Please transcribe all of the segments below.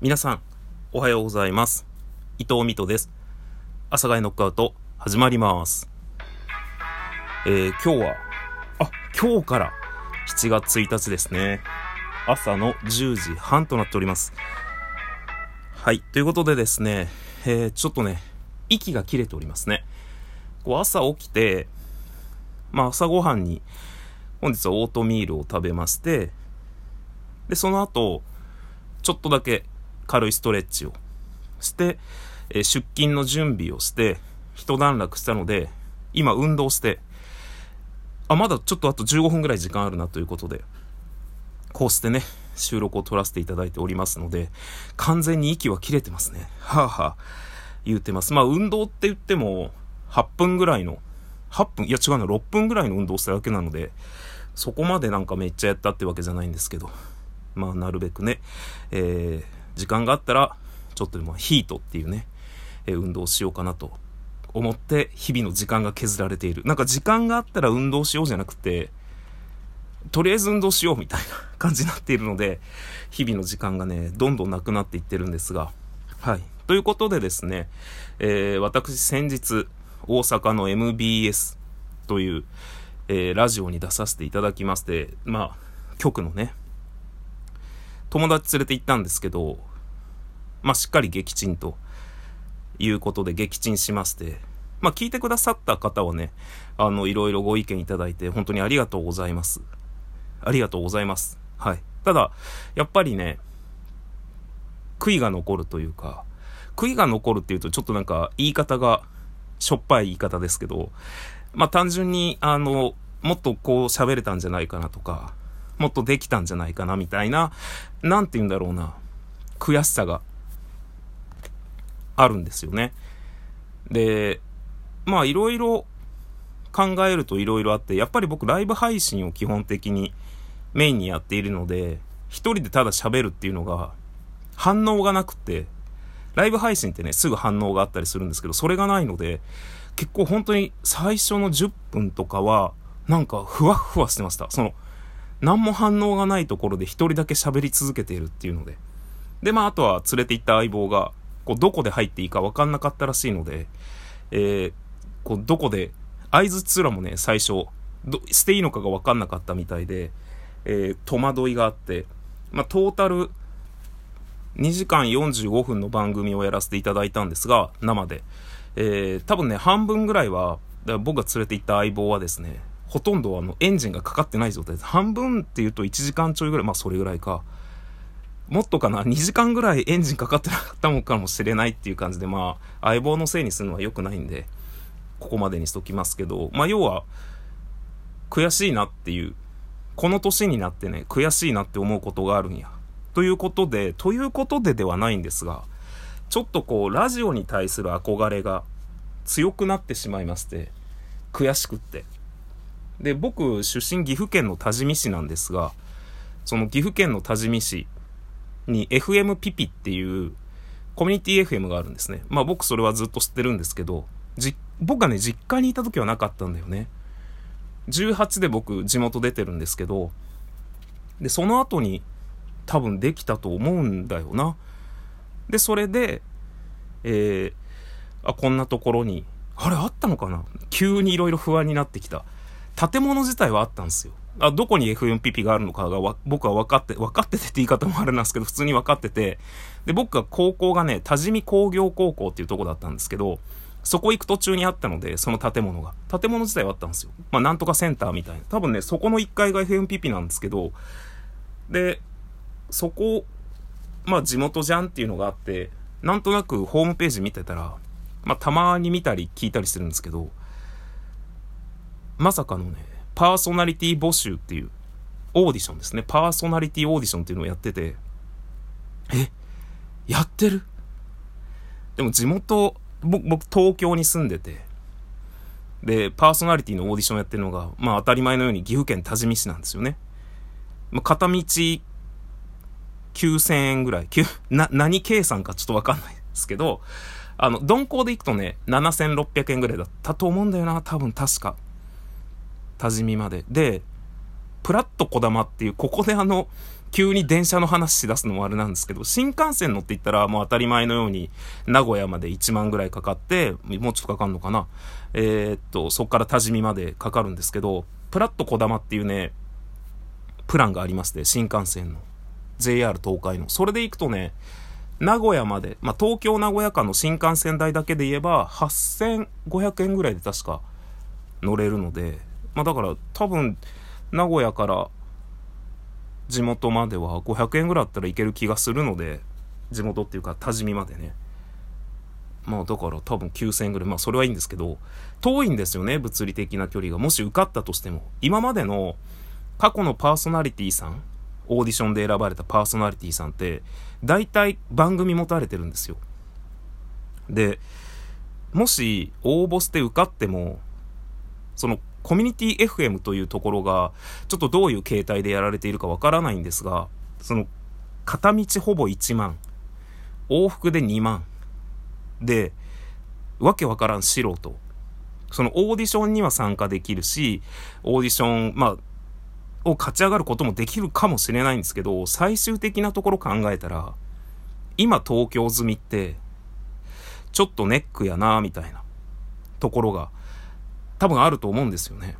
皆さん、おはようございます。伊藤美斗です。朝がノックアウト、始まります。えー、今日は、あ、今日から7月1日ですね。朝の10時半となっております。はい。ということでですね、えー、ちょっとね、息が切れておりますね。こう朝起きて、まあ朝ごはんに、本日はオートミールを食べまして、で、その後、ちょっとだけ軽いストレッチをして、え出勤の準備をして、一段落したので、今運動して、あ、まだちょっとあと15分ぐらい時間あるなということで、こうしてね、収録を撮らせていただいておりますので、完全に息は切れてますね。はあ、はあ、言うてます。まあ運動って言っても、8分ぐらいの、8分いや違うの、6分ぐらいの運動しただけなので、そこまでなんかめっちゃやったってわけじゃないんですけど、まあなるべくね、えー時間があったら、ちょっとでもヒートっていうね、えー運動をしようかなと思って、日々の時間が削られている。なんか時間があったら運動しようじゃなくて、とりあえず運動しようみたいな感じになっているので、日々の時間がね、どんどんなくなっていってるんですが、はい。ということでですね、えー私先日、大阪の MBS という、えーラジオに出させていただきまして、まあ、局のね、友達連れて行ったんですけど、まあ、しっかり撃沈ということで撃沈しまして、まあ、聞いてくださった方はね、あの、いろいろご意見いただいて、本当にありがとうございます。ありがとうございます。はい。ただ、やっぱりね、悔いが残るというか、悔いが残るっていうとちょっとなんか言い方がしょっぱい言い方ですけど、まあ単純にあの、もっとこう喋れたんじゃないかなとか、もっとできたんじゃないかなみたいな、なんて言うんだろうな、悔しさがあるんですよね。で、まあいろいろ考えるといろいろあって、やっぱり僕ライブ配信を基本的にメインにやっているので、一人でただ喋るっていうのが反応がなくて、ライブ配信ってね、すぐ反応があったりするんですけど、それがないので、結構本当に最初の10分とかは、なんかふわふわしてました。その、何も反応がないところで一人だけ喋り続けているっていうので。で、まあ、あとは連れて行った相棒が、こう、どこで入っていいか分かんなかったらしいので、えー、こう、どこで、合図すらもね、最初、ど、していいのかが分かんなかったみたいで、えー、戸惑いがあって、まあ、トータル、2時間45分の番組をやらせていただいたんですが、生で。えー、多分ね、半分ぐらいは、だ僕が連れて行った相棒はですね、ほとんどあの、エンジンがかかってない状態です。半分っていうと1時間ちょいぐらい、まあそれぐらいか。もっとかな、2時間ぐらいエンジンかかってなかったのかもしれないっていう感じで、まあ、相棒のせいにするのは良くないんで、ここまでにしときますけど、まあ要は、悔しいなっていう、この年になってね、悔しいなって思うことがあるんや。ということで、ということでではないんですが、ちょっとこう、ラジオに対する憧れが強くなってしまいまして、悔しくって。で、僕、出身岐阜県の多治見市なんですが、その岐阜県の多治見市に FM ピピっていうコミュニティ FM があるんですね。まあ僕それはずっと知ってるんですけど、じ、僕がね、実家にいた時はなかったんだよね。18で僕地元出てるんですけど、で、その後に多分できたと思うんだよな。で、それで、えー、あ、こんなところに、あれあったのかな？急にいろいろ不安になってきた。建物自体はあったんですよ。あ、どこに FMPP があるのかがわ僕は分かって、分かっててって言い方もあれなんですけど、普通に分かってて、で、僕が高校がね、多治見工業高校っていうとこだったんですけど、そこ行く途中にあったので、その建物が。建物自体はあったんですよ。まあ、なんとかセンターみたいな。多分ね、そこの1階が FMPP なんですけど、で、そこ、まあ地元じゃんっていうのがあって、なんとなくホームページ見てたら、まあたまに見たり聞いたりするんですけど、まさかのね、パーソナリティ募集っていうオーディションですね。パーソナリティオーディションっていうのをやってて、え？やってる？でも地元、僕、僕東京に住んでて、で、パーソナリティのオーディションやってるのが、まあ当たり前のように岐阜県多治見市なんですよね。まあ、片道9000円ぐらい。な、何計算かちょっとわかんないですけど、あの、鈍行で行くとね、7600円ぐらいだったと思うんだよな、多分確か。多治見まで。で、プラットこだまっていう、ここであの、急に電車の話し出すのもあれなんですけど、新幹線乗って言ったらもう当たり前のように名古屋まで1万ぐらいかかって、もうちょっとかかんのかな。えー、っと、そっから多治見までかかるんですけど、プラットこだまっていうね、プランがありまして、新幹線の。JR 東海の。それで行くとね、名古屋まで、まあ、東京名古屋間の新幹線代だけで言えば、8500円ぐらいで確か乗れるので、まあ、だから多分、名古屋から地元までは500円ぐらいあったらいける気がするので、地元っていうか多治見までね。まあだから多分9000円ぐらい。まあそれはいいんですけど、遠いんですよね、物理的な距離が。もし受かったとしても。今までの過去のパーソナリティさん、オーディションで選ばれたパーソナリティさんって、大体番組持たれてるんですよ。で、もし応募して受かっても、そのコミュニティ FM というところが、ちょっとどういう形態でやられているかわからないんですが、その、片道ほぼ1万、往復で2万、で、わけわからん素人。そのオーディションには参加できるし、オーディション、まあ、を勝ち上がることもできるかもしれないんですけど、最終的なところ考えたら、今東京済みって、ちょっとネックやなみたいなところが多分あると思うんですよね。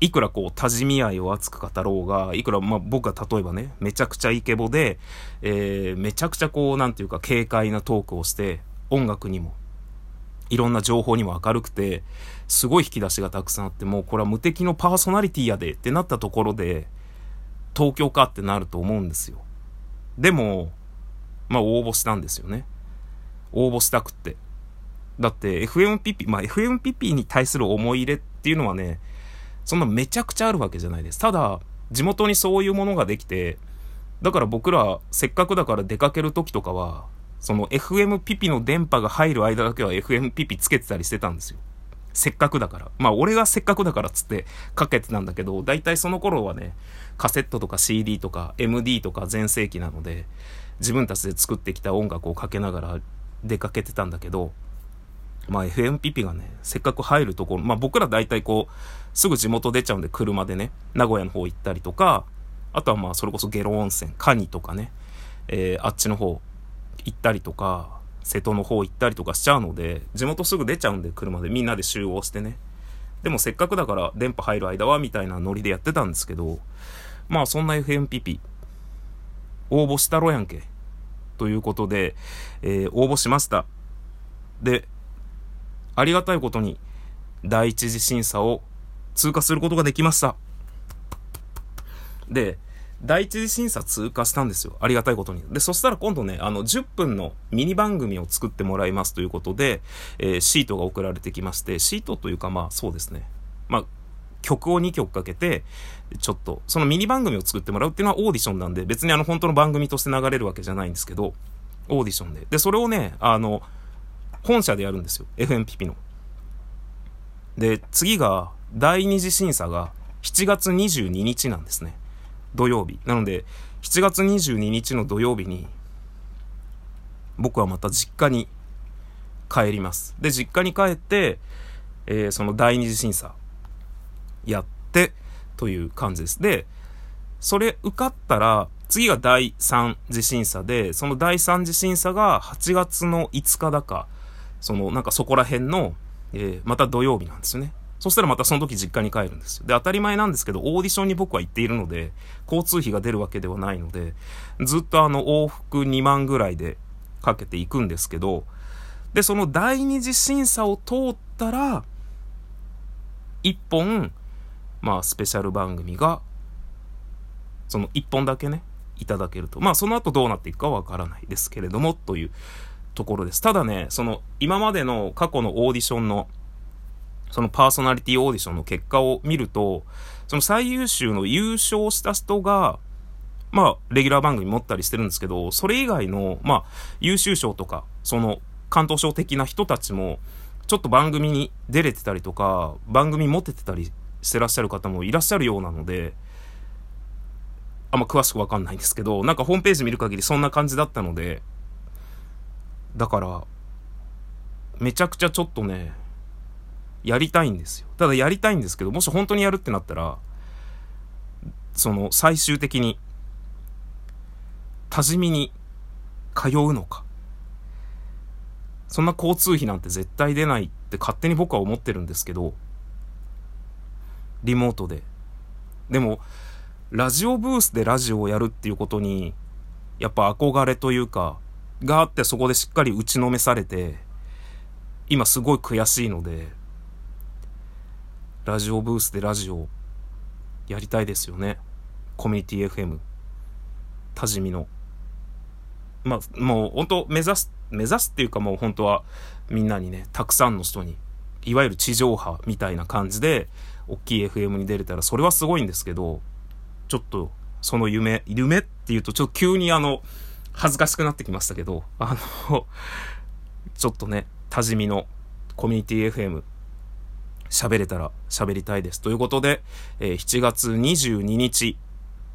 いくらこう、多治見合いを熱く語ろうが、いくら、まあ、僕が例えばね、めちゃくちゃイケボで、えー、めちゃくちゃこう、なんていうか、軽快なトークをして、音楽にも、いろんな情報にも明るくて、すごい引き出しがたくさんあって、もうこれは無敵のパーソナリティやでってなったところで、東京かってなると思うんですよ。でも、まあ応募したんですよね。応募したくって。だって FM ピピ、まあ FM ピピに対する思い入れっていうのはね、そんなめちゃくちゃあるわけじゃないです。ただ、地元にそういうものができて、だから僕らせっかくだから出かける時とかは、その FM ピピの電波が入る間だけは FM ピピつけてたりしてたんですよ。せっかくだから。まあ俺がせっかくだからっつってかけてたんだけど、大体その頃はね、カセットとか CD とか MD とか全盛期なので、自分たちで作ってきた音楽をかけながら出かけてたんだけど、まあ FMPP がね、せっかく入るところ、まあ僕ら大体こう、すぐ地元出ちゃうんで車でね、名古屋の方行ったりとか、あとはまあそれこそゲロ温泉、カニとかね、えー、あっちの方行ったりとか、瀬戸の方行ったりとかしちゃうので、地元すぐ出ちゃうんで車でみんなで集合してね。でもせっかくだから電波入る間はみたいなノリでやってたんですけど、まあそんな FMPP、応募したろやんけ。ということで、えー、応募しました。で、ありがたいことに、第一次審査を通過することができました。で、第一次審査通過したんですよ。ありがたいことに。で、そしたら今度ね、あの、10分のミニ番組を作ってもらいますということで、えー、シートが送られてきまして、シートというかまあそうですね。まあ、曲を2曲かけて、ちょっと、そのミニ番組を作ってもらうっていうのはオーディションなんで、別にあの本当の番組として流れるわけじゃないんですけど、オーディションで。で、それをね、あの、本社でやるんですよ。FMPP の。で、次が、第二次審査が7月22日なんですね。土曜日。なので、7月22日の土曜日に、僕はまた実家に帰ります。で、実家に帰って、えー、その第二次審査やって、という感じです。で、それ受かったら、次が第3次審査で、その第3次審査が8月の5日だか、その、なんかそこら辺の、えー、また土曜日なんですよね。そしたらまたその時実家に帰るんですよ。で、当たり前なんですけど、オーディションに僕は行っているので、交通費が出るわけではないので、ずっとあの、往復2万ぐらいでかけていくんですけど、で、その第二次審査を通ったら、1本、まあ、スペシャル番組が、その1本だけね、いただけると。まあ、その後どうなっていくかわからないですけれども、というところです。ただね、その今までの過去のオーディションの、そのパーソナリティオーディションの結果を見ると、その最優秀の優勝した人が、まあ、レギュラー番組持ったりしてるんですけど、それ以外の、まあ、優秀賞とか、その、関東賞的な人たちも、ちょっと番組に出れてたりとか、番組持ててたりしてらっしゃる方もいらっしゃるようなので、あんま詳しくわかんないんですけど、なんかホームページ見る限りそんな感じだったので、だから、めちゃくちゃちょっとね、やりたいんですよ。ただやりたいんですけど、もし本当にやるってなったら、その最終的に多治見に通うのかそんな交通費なんて絶対出ないって勝手に僕は思ってるんですけどリモートででもラジオブースでラジオをやるっていうことにやっぱ憧れというかがあってそこでしっかり打ちのめされて今すごい悔しいのでラジオブースでラジオやりたいですよね。コミュニティ FM 多治見の。まあもう本当目指す目指すっていうかもう本当はみんなにねたくさんの人にいわゆる地上波みたいな感じで大きい FM に出れたらそれはすごいんですけどちょっとその夢夢っていうとちょっと急にあの恥ずかしくなってきましたけどあのちょっとね多治見のコミュニティ FM 喋れたら喋りたいです。ということで、えー、7月22日、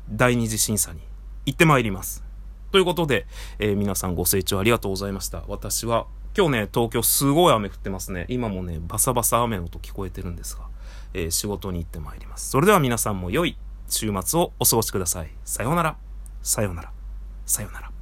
第二次審査に行ってまいります。ということで、えー、皆さんご清聴ありがとうございました。私は、今日ね、東京すごい雨降ってますね。今もね、バサバサ雨の音聞こえてるんですが、えー、仕事に行ってまいります。それでは皆さんも良い週末をお過ごしください。さようなら。さようなら。さようなら。